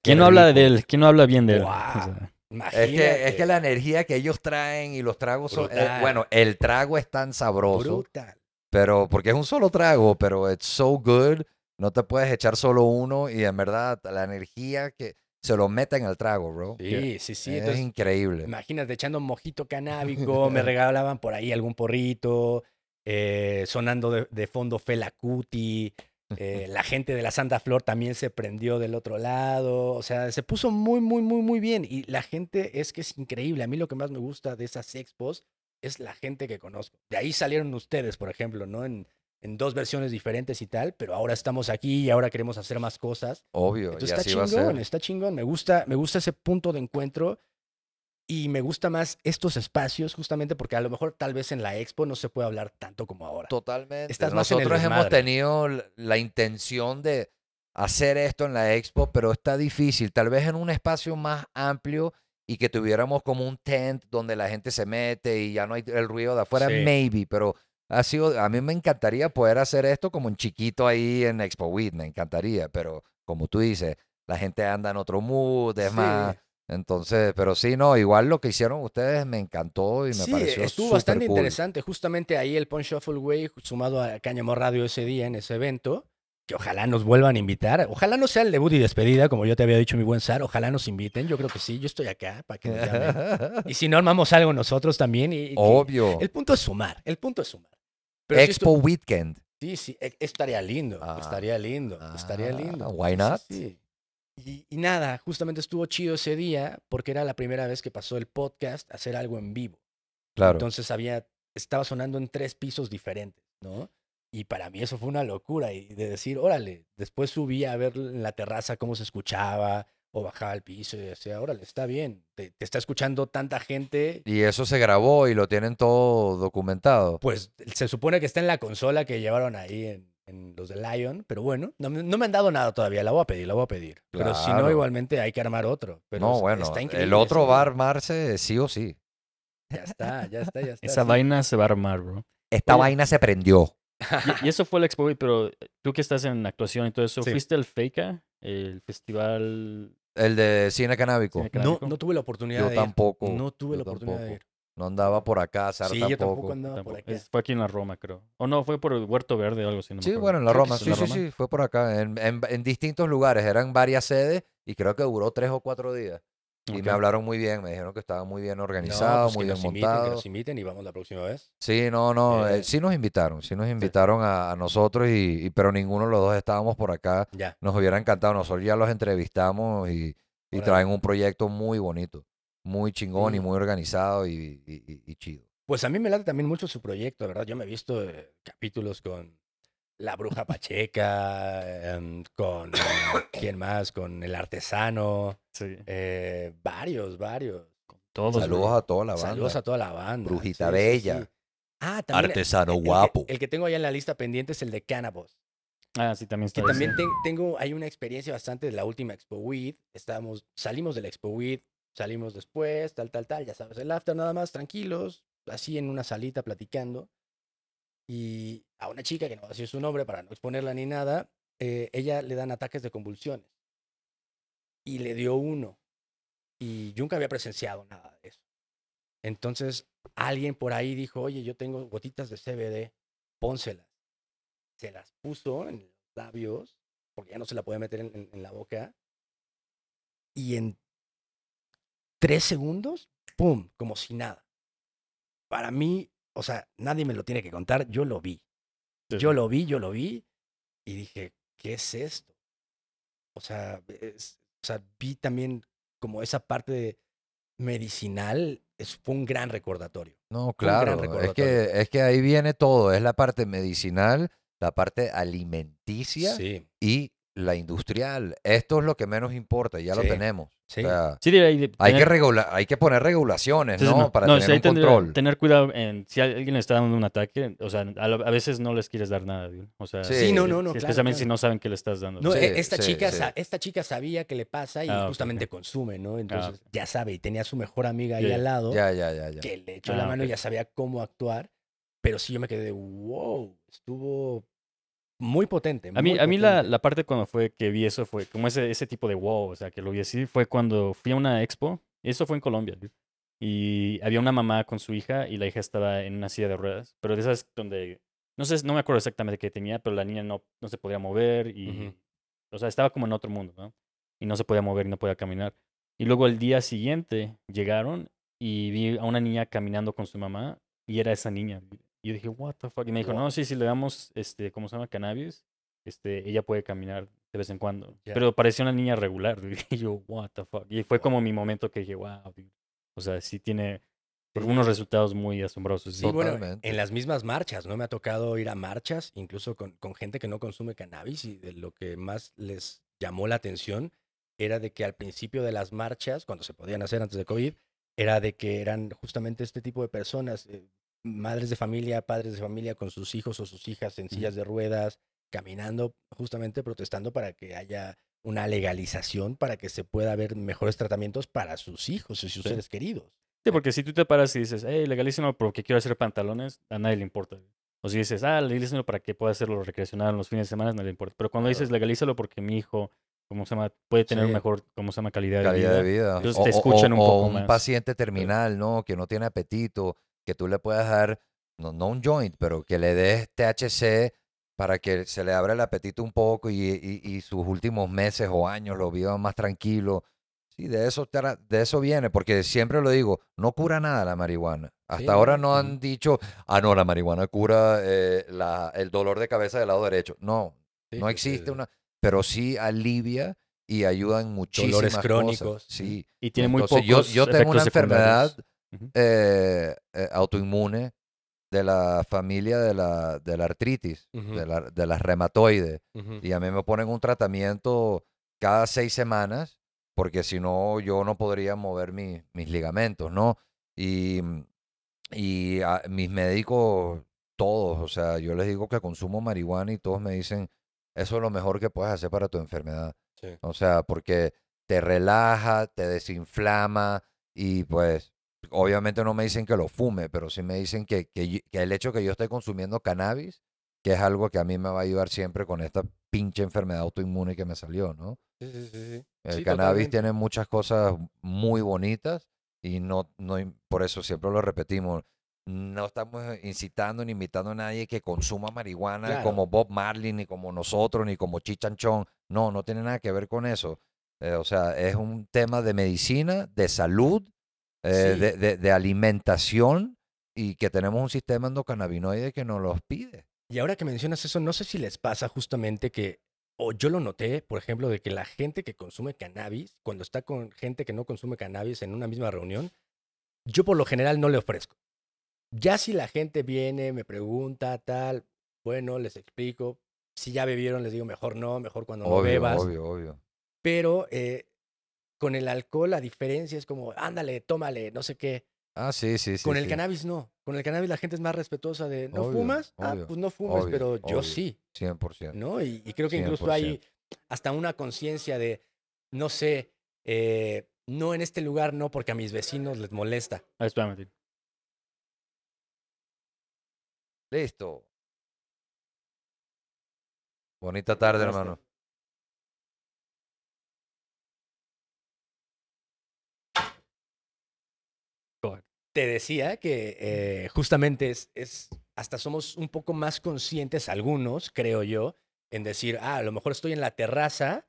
¿Quién no habla de él? ¿Quién no habla bien de él? Sea, Es que, es que la energía que ellos traen y los tragos son... eh, bueno, el trago es tan sabroso, Brutal. pero porque es un solo trago, pero it's so good. No te puedes echar solo uno y en verdad la energía que se lo meten al trago, bro. Sí, sí, sí. es Entonces, increíble. imagínate echando un mojito canábico, me regalaban por ahí algún porrito, eh, sonando de, de fondo Fela Kuti. Eh, la gente de la Santa Flor también se prendió del otro lado. O sea, se puso muy, muy, muy, muy bien. Y la gente es que es increíble. A mí lo que más me gusta de esas expos es la gente que conozco. De ahí salieron ustedes, por ejemplo, ¿no? En, en dos versiones diferentes y tal, pero ahora estamos aquí y ahora queremos hacer más cosas. Obvio, Entonces y está así va a chingón, ser. está chingón. Me gusta, me gusta ese punto de encuentro y me gusta más estos espacios justamente porque a lo mejor tal vez en la expo no se puede hablar tanto como ahora. Totalmente. Estás en Nosotros hemos tenido la intención de hacer esto en la expo, pero está difícil. Tal vez en un espacio más amplio y que tuviéramos como un tent donde la gente se mete y ya no hay el ruido de afuera, Sí. maybe, pero ha sido, a mí me encantaría poder hacer esto como un chiquito ahí en Expo Weed, me encantaría, pero como tú dices, la gente anda en otro mood, es Sí. más, entonces, pero sí, no, igual lo que hicieron ustedes me encantó y me Sí, pareció estuvo bastante cool. interesante. Justamente ahí el Pon Shuffle Way, sumado a Cáñamo Radio ese día en ese evento, que ojalá nos vuelvan a invitar. Ojalá no sea el debut y despedida, como yo te había dicho, mi buen Sar. Ojalá nos inviten. Yo creo que sí. Yo estoy acá para que nos llamen. Y si no, armamos algo nosotros también. Y, y que- Obvio. El punto es sumar. El punto es sumar. Pero Expo Weekend. Sí, sí, e- estaría lindo, Ah, estaría lindo, estaría ah, lindo. why sí, not? sí. Y, y nada, justamente estuvo chido ese día porque era la primera vez que pasó el podcast a hacer algo en vivo. Claro. Entonces había, estaba sonando en tres pisos diferentes, ¿no? Y para mí eso fue una locura y de decir, órale, después subí a ver en la terraza cómo se escuchaba, o bajaba al piso y decía, órale, está bien, te, te está escuchando tanta gente. Y eso se grabó y lo tienen todo documentado. Pues se supone que está en la consola que llevaron ahí en, en los de Lion, pero bueno, no, me- no me han dado nada todavía, la voy a pedir, la voy a pedir. Pero si no, igualmente hay que armar otro. Pero no, bueno, está el otro va a armarse sí o sí. Ya está, ya está, ya está. Esa sí. vaina se va a armar, bro. Esta Oye. vaina se prendió. Y, y eso fue el Expo, pero tú que estás en actuación y todo eso, Sí. ¿fuiste al FEICA? El festival... El de cine canábico. Cine No, canábico? no tuve la oportunidad Yo de ir. tampoco. No tuve yo la oportunidad de ir. No andaba por acá, Sara Sí, tampoco. yo tampoco andaba Tampoco. por acá. Es- fue aquí en la Roma, creo. O no, fue por el Huerto Verde o algo así. no Sí, bueno, en la Roma. sí, Sí, sí, fue por acá. En, en- en distintos lugares. Eran varias sedes y creo que duró tres o cuatro días. Y me hablaron muy bien. Me dijeron que estaba muy bien No, organizado, pues muy que bien nos inviten, que montado. nos inviten y vamos la próxima vez. Sí, no, no. eh, Eh, sí nos invitaron. Sí nos invitaron a, a nosotros, y, y- pero ninguno de los dos estábamos por acá. Ya. Nos hubiera encantado. Nosotros ya los entrevistamos y, traen un proyecto muy bonito. Muy chingón y muy organizado y, y- y- y chido. Pues a mí me late también mucho su proyecto, ¿verdad? Yo me he visto eh, capítulos con La Bruja Pacheca, em, con ¿quién más? Con El Artesano, Sí, eh, varios, varios. todos. Saludos bro. a toda la banda. Saludos a toda la banda. Brujita sí, Bella. Ah, también. Artesano el- el que- guapo. El que tengo allá en la lista pendiente es el de Cannabis. Ah, sí, también está. Que también tengo, hay una experiencia bastante de la última Expo Weed. Estábamos, salimos del Expo Weed, salimos después, tal, tal, tal, ya sabes, el after nada más, tranquilos, así en una salita platicando. Y a una chica, que no voy a decir su nombre para no exponerla ni nada, eh, ella le dan ataques de convulsiones. Y le dio uno. Y yo nunca había presenciado nada de eso. Entonces, alguien por ahí dijo, oye, yo tengo gotitas de CBD, pónselas. Se las puso en los labios, porque ya no se la puede meter en- en la boca. Y en tres segundos, ¡pum! Como si nada. Para mí, o sea, nadie me lo tiene que contar, yo lo vi. Sí, Yo lo vi, yo lo vi y dije, ¿qué es esto? O sea, es- o sea, vi también como esa parte medicinal, es, fue un gran recordatorio. No, claro. Es que, es que ahí viene todo. Es la parte medicinal, la parte alimenticia Sí, y la industrial. Esto es lo que menos importa, ya lo tenemos. Sí. O sea, Sí, ahí de hay, que tener- regula- hay que poner regulaciones, sí, sí, ¿no? Para no, tener hay un tener- control. Tener cuidado en si alguien le está dando un ataque, o sea, a, a veces no les quieres dar nada, dude. O sea, Sí. Sí, no, no, no, sí, claro, especialmente si claro. no saben qué le estás dando. No, Sí, e- esta, sí, chica, esta chica sabía que le pasa y Ah, justamente ok. consume, ¿no? Entonces ok. ya sabe, y tenía a su mejor amiga ahí al lado Ya, ya, ya, ya. que le echó Ah, la mano y ya sabía cómo actuar. Pero sí yo me quedé de, wow, estuvo muy potente. A mí, a mí la, potente". la parte cuando fue que vi eso fue como ese, ese tipo de wow, o sea, que lo vi así, fue cuando fui a una expo, eso fue en Colombia, dude, y había una mamá con su hija y la hija estaba en una silla de ruedas, pero de esas donde, no sé, no me acuerdo exactamente qué tenía, pero la niña no, no se podía mover y, Ujú. o sea, estaba como en otro mundo, ¿no? Y no se podía mover y no podía caminar. Y luego el día siguiente llegaron y vi a una niña caminando con su mamá y era esa niña. dude. Y yo dije, what the fuck? Y me dijo, Wow. no, sí, si le damos, este, ¿cómo se llama? Cannabis, este, ella puede caminar de vez en cuando. Ya. Pero parecía una niña regular. Y yo, what the fuck? Y fue como mi momento que dije, wow, dude. O sea, sí tiene unos resultados muy asombrosos. Sí, bueno, Totalmente. en las mismas marchas, ¿no? Me ha tocado ir a marchas, incluso con, con gente que no consume cannabis y de lo que más les llamó la atención era de que al principio de las marchas, cuando se podían hacer antes de COVID, era de que eran justamente este tipo de personas, eh, madres de familia, padres de familia con sus hijos o sus hijas en sillas de ruedas, caminando, justamente protestando para que haya una legalización para que se pueda ver mejores tratamientos para sus hijos y sus Sí. seres queridos. Sí, porque si tú te paras y dices, hey, legalícenlo porque quiero hacer pantalones, a nadie le importa. O si dices, ah, legalícenlo para que pueda hacerlo recreacional en los fines de semana, no le importa. Pero cuando dices, legalízalo porque mi hijo, ¿cómo se llama? Puede tener Sí. mejor, ¿cómo se llama? Calidad, calidad de de vida. vida. Entonces O- te o- escuchan un poco un más. paciente terminal, ¿no? Que no tiene apetito, que tú le puedas dar, no, no un joint, pero que le des THC para que se le abra el apetito un poco y, y- y sus últimos meses o años lo vivan más tranquilo. Sí, de eso, de eso viene, porque siempre lo digo, no cura nada la marihuana. Hasta Sí, ahora no. han dicho, ah, no, la marihuana cura eh, la- el dolor de cabeza del lado derecho. No, Sí, no existe una, pero sí alivia y ayuda en muchísimas cosas. crónicos. Sí. Y tiene muy Entonces, pocos yo, yo tengo una enfermedad eh, eh, autoinmune de la familia de la, de la artritis, de, la, de las reumatoides. Y a mí me ponen un tratamiento cada seis semanas porque si no, yo no podría mover mi- mis ligamentos, ¿no? Y, y a- mis médicos, todos, o sea, yo les digo que consumo marihuana y todos me dicen, eso es lo mejor que puedes hacer para tu enfermedad. Sí. O sea, porque te relaja, te desinflama y pues obviamente no me dicen que lo fume, pero sí me dicen que, que, el hecho que yo esté consumiendo cannabis, que es algo que a mí me va a ayudar siempre con esta pinche enfermedad autoinmune que me salió, ¿no? Sí, sí, sí. El Sí, cannabis totalmente. tiene muchas cosas muy bonitas y no, no, por eso siempre lo repetimos. No estamos incitando ni invitando a nadie que consuma marihuana Claro. como Bob Marley, ni como nosotros, ni como Chichanchón. No, no tiene nada que ver con eso. Eh, o sea, es un tema de medicina, de salud, eh, Sí. de, de- de alimentación y que tenemos un sistema endocannabinoide que nos los pide. Y ahora que mencionas eso, no sé si les pasa justamente que, o yo lo noté, por ejemplo, de que la gente que consume cannabis, cuando está con gente que no consume cannabis en una misma reunión, yo por lo general no le ofrezco. Ya si la gente viene, me pregunta, tal, bueno, les explico. Si ya bebieron, les digo mejor no, mejor cuando no obvio, bebas. obvio, obvio. Pero eh, con el alcohol la diferencia es como, ándale, tómale, no sé qué. Ah, sí, sí, sí. con el sí. cannabis no. Con el cannabis la gente es más respetuosa de, ¿no Obvio, fumas? Ah, pues no fumes, obvio, pero yo obvio. sí. 100%. ¿no? Y, y creo que incluso hay hasta una conciencia de, no sé, eh, no en este lugar, no, porque a mis vecinos les molesta. Ah, espérame. Listo. Bonita tarde, hermano. Te decía que eh, justamente es, es, hasta somos un poco más conscientes, algunos, creo yo, en decir, ah, a lo mejor estoy en la terraza,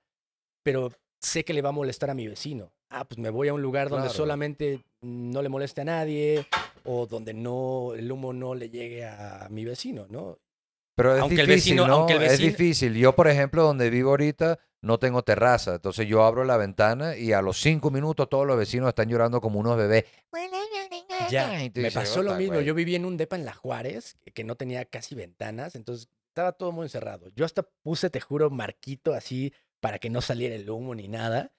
pero sé que le va a molestar a mi vecino. Ah, pues me voy a un lugar donde Claro. solamente no le moleste a nadie o donde no el humo no le llegue a mi vecino, ¿no? Pero es Aunque el difícil, vecino- ¿no? aunque el Es difícil. Yo, por ejemplo, donde vivo ahorita, no tengo terraza. Entonces yo abro la ventana y a los cinco minutos todos los vecinos están llorando como unos bebés. Y me dices, pasó lo "Ota, mismo. güey". Yo vivía en un depa en La Juárez, que- no tenía casi ventanas, entonces estaba todo muy encerrado. Yo hasta puse, te juro, marquito así para que no saliera el humo ni nada.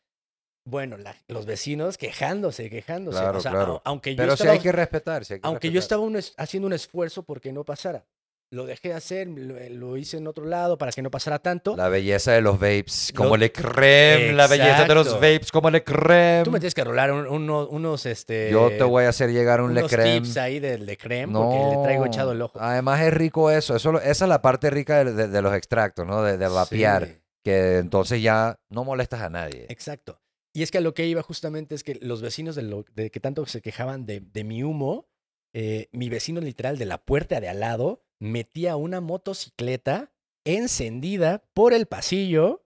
Bueno, la- los vecinos quejándose, quejándose. Claro, o sea, claro. au- aunque yo Pero estaba, hay que respetar. sí hay que aunque yo estaba un es- haciendo un esfuerzo porque no pasara. Lo dejé hacer, lo, lo hice en otro lado para que no pasara tanto. La belleza de los vapes, como le creme, la belleza de los vapes, como le creme. Tú me tienes que rolar un- uno- unos, este... Yo te voy a hacer llegar un le unos creme. tips ahí del de creme porque le traigo echado el ojo. Además es rico eso. eso esa es la parte rica de, de- de los extractos, ¿no? De, de vapear. Sí. Que entonces ya no molestas a nadie. Exacto. Y es que a lo que iba justamente es que los vecinos de, lo, de que tanto se quejaban de, de mi humo, eh, mi vecino literal de la puerta de al lado metía una motocicleta encendida por el pasillo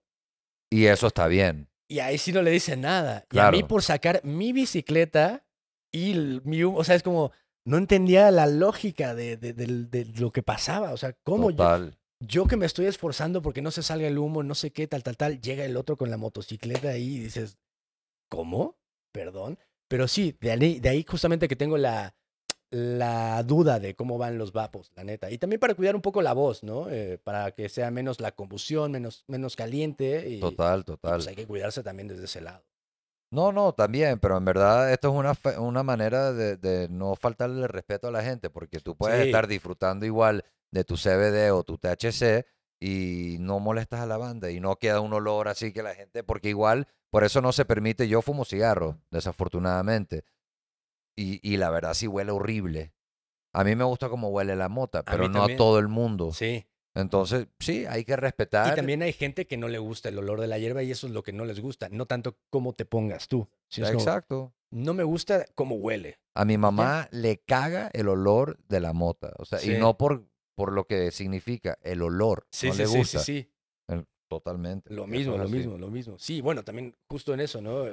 Y eso está bien. y ahí sí no le dice nada. Y a mí por sacar mi bicicleta y el- mi humo, o sea, es como, no entendía la lógica de, de- lo que pasaba. O sea, ¿cómo yo, yo que me estoy esforzando porque no se salga el humo, no sé qué, tal, tal, tal, llega el otro con la motocicleta ahí y dices, ¿cómo? Perdón. Pero sí, de ahí, de ahí justamente que tengo la, la duda de cómo van los vapos, la neta. Y también para cuidar un poco la voz, ¿no? Eh, para que sea menos la combustión, menos, menos caliente. Y, Total, y, total. pues hay que cuidarse también desde ese lado. No, no, también, pero en verdad esto es una, una manera de, de no faltarle el respeto a la gente, porque tú puedes Sí. estar disfrutando igual de tu CBD o tu THC y no molestas a la banda y no queda un olor así que la gente, porque igual, por eso no se permite, yo fumo cigarro, desafortunadamente, y, y la verdad sí huele horrible. A mí me gusta como huele la mota, pero no también. a todo el mundo. Sí. Entonces, sí, hay que respetar. Y también hay gente que no le gusta el olor de la hierba y eso es lo que no les gusta. No tanto cómo te pongas tú. como, Exacto. no me gusta cómo huele. A mi mamá le caga el olor de la mota. O sea, Sí. y no por, por lo que significa el olor. Sí, no sí, le sí, gusta. sí, sí. Totalmente. Lo mismo, lo así. mismo, lo mismo. Sí, bueno, también justo en eso, ¿no?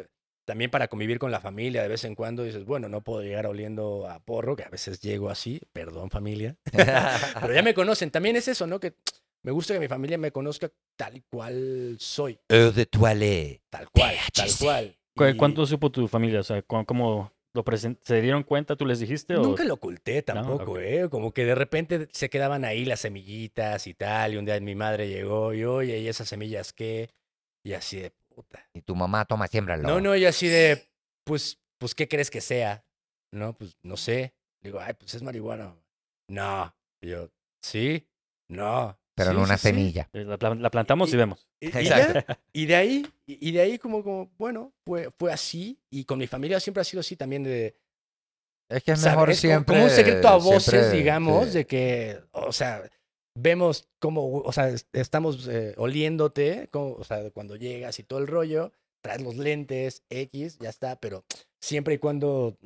También para convivir con la familia de vez en cuando dices, bueno, no puedo llegar oliendo a porro, que a veces llego así, perdón familia. Pero ya me conocen. También es eso, ¿no? Que me gusta que mi familia me conozca tal cual soy. Eau de toilette. Tal cual, tal cual. ¿Cu- Y ¿Cuánto supo tu familia? O sea, ¿cómo, cómo lo ¿Se dieron cuenta? ¿Tú les dijiste? o- Nunca lo oculté tampoco. ¿eh? Como que de repente se quedaban ahí las semillitas y tal, y un día mi madre llegó y, oye, ¿y esas semillas qué? Y así de, puta. Y tu mamá toma, siémbralo. No, no, yo así de, pues, pues, ¿qué crees que sea? No, pues, no sé. Digo, ay, pues es marihuana. No. Y yo, ¿sí? No. Pero "Sí, en una sí, sí". semilla. Eh, La, pla- la plantamos y, Y- vemos. Y, y Exacto. ya, y de ahí, y de ahí como, como bueno, fue, fue así. Y con mi familia siempre ha sido así también de... Es que es saber- mejor siempre. Como un secreto a voces, siempre- digamos, sí. de que, o sea, vemos cómo, o sea, es- estamos eh, oliéndote, como, o sea, cuando llegas y todo el rollo, traes los lentes, X, ya está, pero siempre y cuando...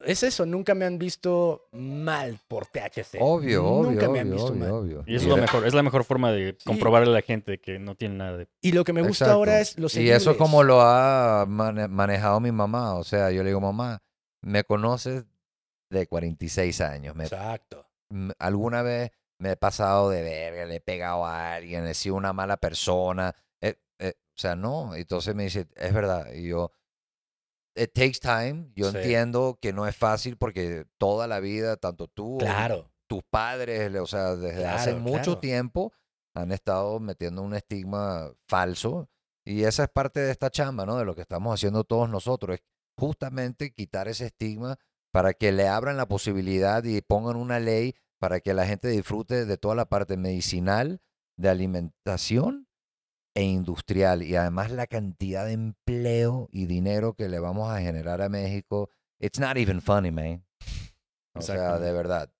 Es eso, nunca me han visto mal por THC. Obvio, obvio. Nunca me han obvio, visto obvio, mal. obvio. Y eso es lo mejor. Es la mejor forma de comprobarle a la gente que no tiene nada de. Y lo que me gusta Exacto. ahora es los Y eso es como lo ha mane- manejado mi mamá. O sea, yo le digo, mamá, me conoces de 46 años. Me- Exacto. alguna vez me he pasado de verga, le he pegado a alguien, he sido una mala persona. eh, eh, o sea, no. Entonces me dice, es verdad. Y yo, it takes time. Yo Sí. entiendo que no es fácil porque toda la vida, tanto tú, Claro. tus padres, o sea, desde hace mucho claro. tiempo han estado metiendo un estigma falso. Y esa es parte de esta chamba, ¿no? De lo que estamos haciendo todos nosotros. Es justamente quitar ese estigma para que le abran la posibilidad y pongan una ley para que la gente disfrute de toda la parte medicinal, de alimentación e industrial. Y además la cantidad de empleo y dinero que le vamos a generar a México. It's not even funny, man. O sea, de verdad.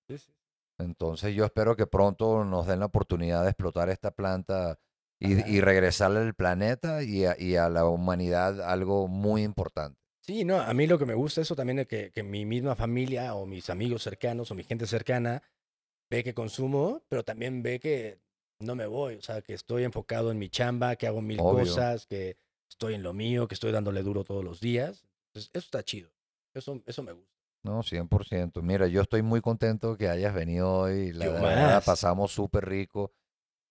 Entonces yo espero que pronto nos den la oportunidad de explotar esta planta y, y regresarle al planeta y a, y a la humanidad algo muy importante. Sí, no, a mí lo que me gusta es eso también de que, que mi misma familia o mis amigos cercanos o mi gente cercana ve que consumo, pero también ve que no me voy, o sea, que estoy enfocado en mi chamba, que hago mil Obvio. cosas, que estoy en lo mío, que estoy dándole duro todos los días. Entonces, eso está chido. Eso, eso me gusta. No, 100%. Mira, yo estoy muy contento que hayas venido hoy. La verdad, pasamos súper rico.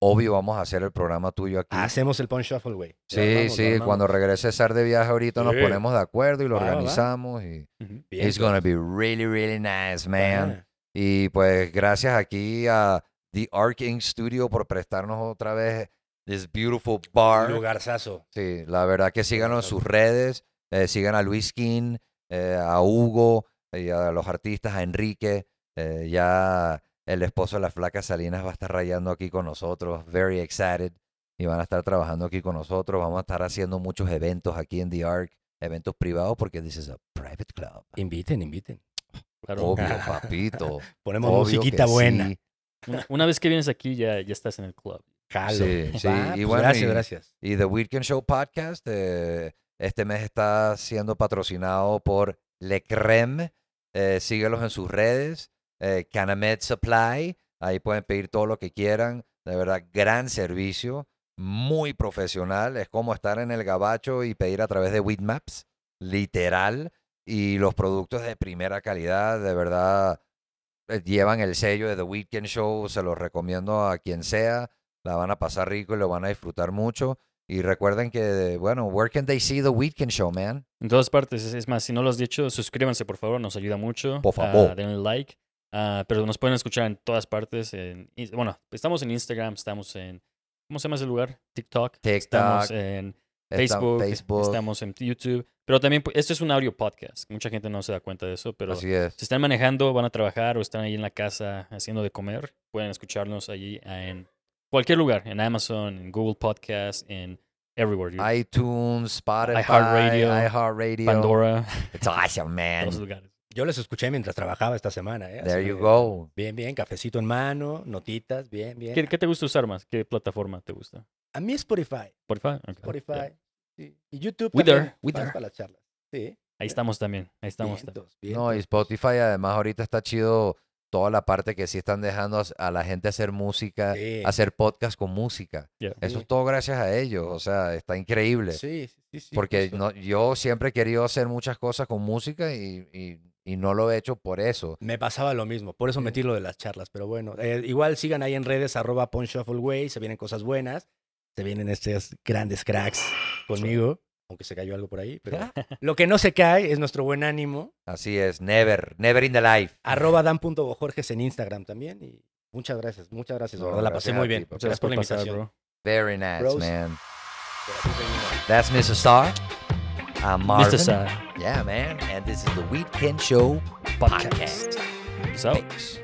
Obvio, vamos a hacer el programa tuyo aquí. Hacemos el punch shuffle, güey. Sí, armamos, sí, cuando regrese César de viaje ahorita nos Sí. ponemos de acuerdo y lo Va, va, va. organizamos. Y Ujú. it's Vientos. gonna be really, really nice, man. Ah, Y pues gracias aquí a The Arc Inc. Studio por prestarnos otra vez this beautiful bar. Lugarzazo. Sí, la verdad que síganos en sus redes, eh, sigan a Luis King, eh, a Hugo y a los artistas, a Enrique. eh, ya el esposo de la flaca Salinas va a estar rayando aquí con nosotros, very excited. Y van a estar trabajando aquí con nosotros. Vamos a estar haciendo muchos eventos aquí en The Arc, eventos privados porque this is a private club. Inviten, inviten. Claro. Obvio, papito. Ponemos obvio musiquita buena. sí. Una, una vez que vienes aquí, ya, ya estás en el club. Jalo. Sí, sí, Va, y pues bueno, gracias, y- gracias. Y The Weekend Show Podcast eh, este mes está siendo patrocinado por Le Creme. Eh, síguelos en sus redes. Eh, Canamed Supply. Ahí pueden pedir todo lo que quieran. De verdad, gran servicio. Muy profesional. Es como estar en el gabacho y pedir a través de Weedmaps. Literal. Y los productos de primera calidad. De verdad, eh, llevan el sello de The Weekend Show. Se los recomiendo a quien sea. La van a pasar rico y lo van a disfrutar mucho. Y recuerden que, bueno, where can they see The Weekend Show, man? En todas partes. Es, más, si no lo has dicho, suscríbanse, por favor. Nos ayuda mucho. Por Ah, favor. denle like. Ah, pero nos pueden escuchar en todas partes. En, bueno, estamos en Instagram, estamos en. ¿Cómo se llama ese lugar? TikTok. Estamos TikTok, en Está- Facebook, Facebook. estamos en YouTube. Pero también, pu- esto es un audio podcast. Mucha gente no se da cuenta de eso, pero Así es. si están manejando, van a trabajar o están ahí en la casa haciendo de comer, pueden escucharnos allí en cualquier lugar, en Amazon, en Google Podcast, en everywhere. dude. iTunes, Spotify, iHeartRadio, iHeartRadio. Pandora, It's awesome, todos man. lugares. Yo les escuché mientras trabajaba esta semana. ¿eh? Así There you go. Bien, bien. Cafecito en mano, notitas, bien, bien. ¿Qué, qué te gusta usar más? ¿Qué plataforma te gusta? A mí Spotify. Spotify. Ok, Spotify. Sí. Y YouTube. Más there. Para las charlas. Sí. Ahí estamos también. Ahí estamos. también. Vientos, vientos. No, y Spotify además ahorita está chido toda la parte que sí están dejando a- la gente hacer música, Sí. hacer podcast con música. Yeah. Eso Sí. es todo gracias a ellos, o sea, está increíble. Sí, sí, sí. Porque no, yo siempre he querido hacer muchas cosas con música y, y- y no lo he hecho por eso. Me pasaba lo mismo, por eso Sí. metí lo de las charlas, pero bueno, eh, igual sigan ahí en redes arroba Way, se vienen cosas buenas, se vienen estos grandes cracks conmigo, aunque se cayó algo por ahí, pero lo que no se cae es nuestro buen ánimo, Así es, never, never in the life. arroba dan.bojorges en Instagram también y muchas gracias, muchas gracias, No, la gracias pasé muy bien. Muchas gracias por la invitación. bro. Very nice, Bros. man. That's Mr. Star. I'm Marvin. Mr. Sa Yeah, man. And this is the Weekend Show Podcast. podcast. So. Peace.